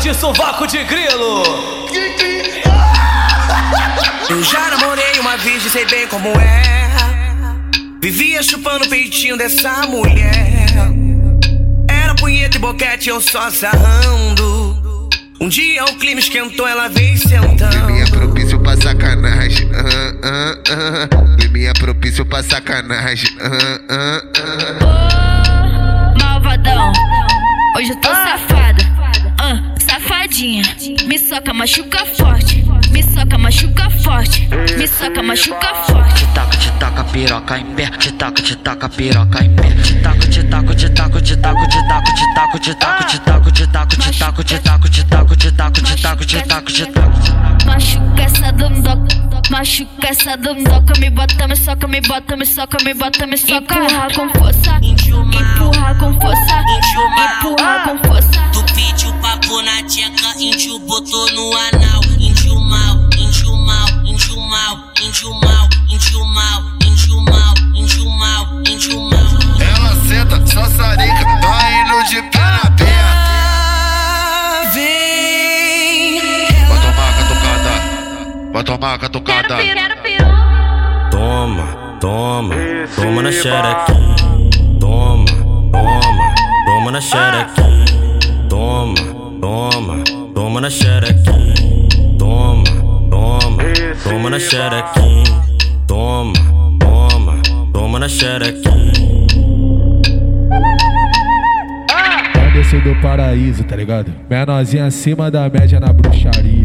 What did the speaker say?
de sovaco de grilo. Eu já namorei uma virgem, sei bem como é. Vivia chupando o peitinho dessa mulher. Era punheta e boquete, eu só sarrando. Um dia o clima esquentou, ela veio sentando. Clima é propício pra sacanagem. Ah, ah, ah. Clima é propício pra sacanagem. Ah, ah, ah. Malvadão, hoje eu tô. Ah, safadinha. Me soca, machuca forte. Me soca, machuca forte. Me soca, machuca forte. Te taca, te taca piroca em pé. Te taca, te taca piroca em pé. Te taca, te taco, te taco, te taco, te taco, te taco, te taco, te taco, te taco, te taco, te taco, te taco, te taco, te taco, te taco, te taco. Machuca essa dondoca. Machuca essa dondoca. Me bota, me soca, me bota, me soca, me bota, me soca. Empurra com força. Empurra com força. Tcheca, índio botou no anal. Índio mal, índio mal, índio mal, índio mal, índio mal, índio mal, índio mal, índio mal. Ela senta, só sarica, vai indo de pé na perna. Ah, vem. Vai tomar catucada, vai tomar catucada. Toma, toma, toma na xerequinha. Toma, toma, toma na xerequinha. Toma, toma, toma na xerequinha. Toma, toma, toma na xerequinha. Toma, toma, toma na xerequinha. Anderson do paraíso, tá ligado? Menorzinha acima da média na bruxaria.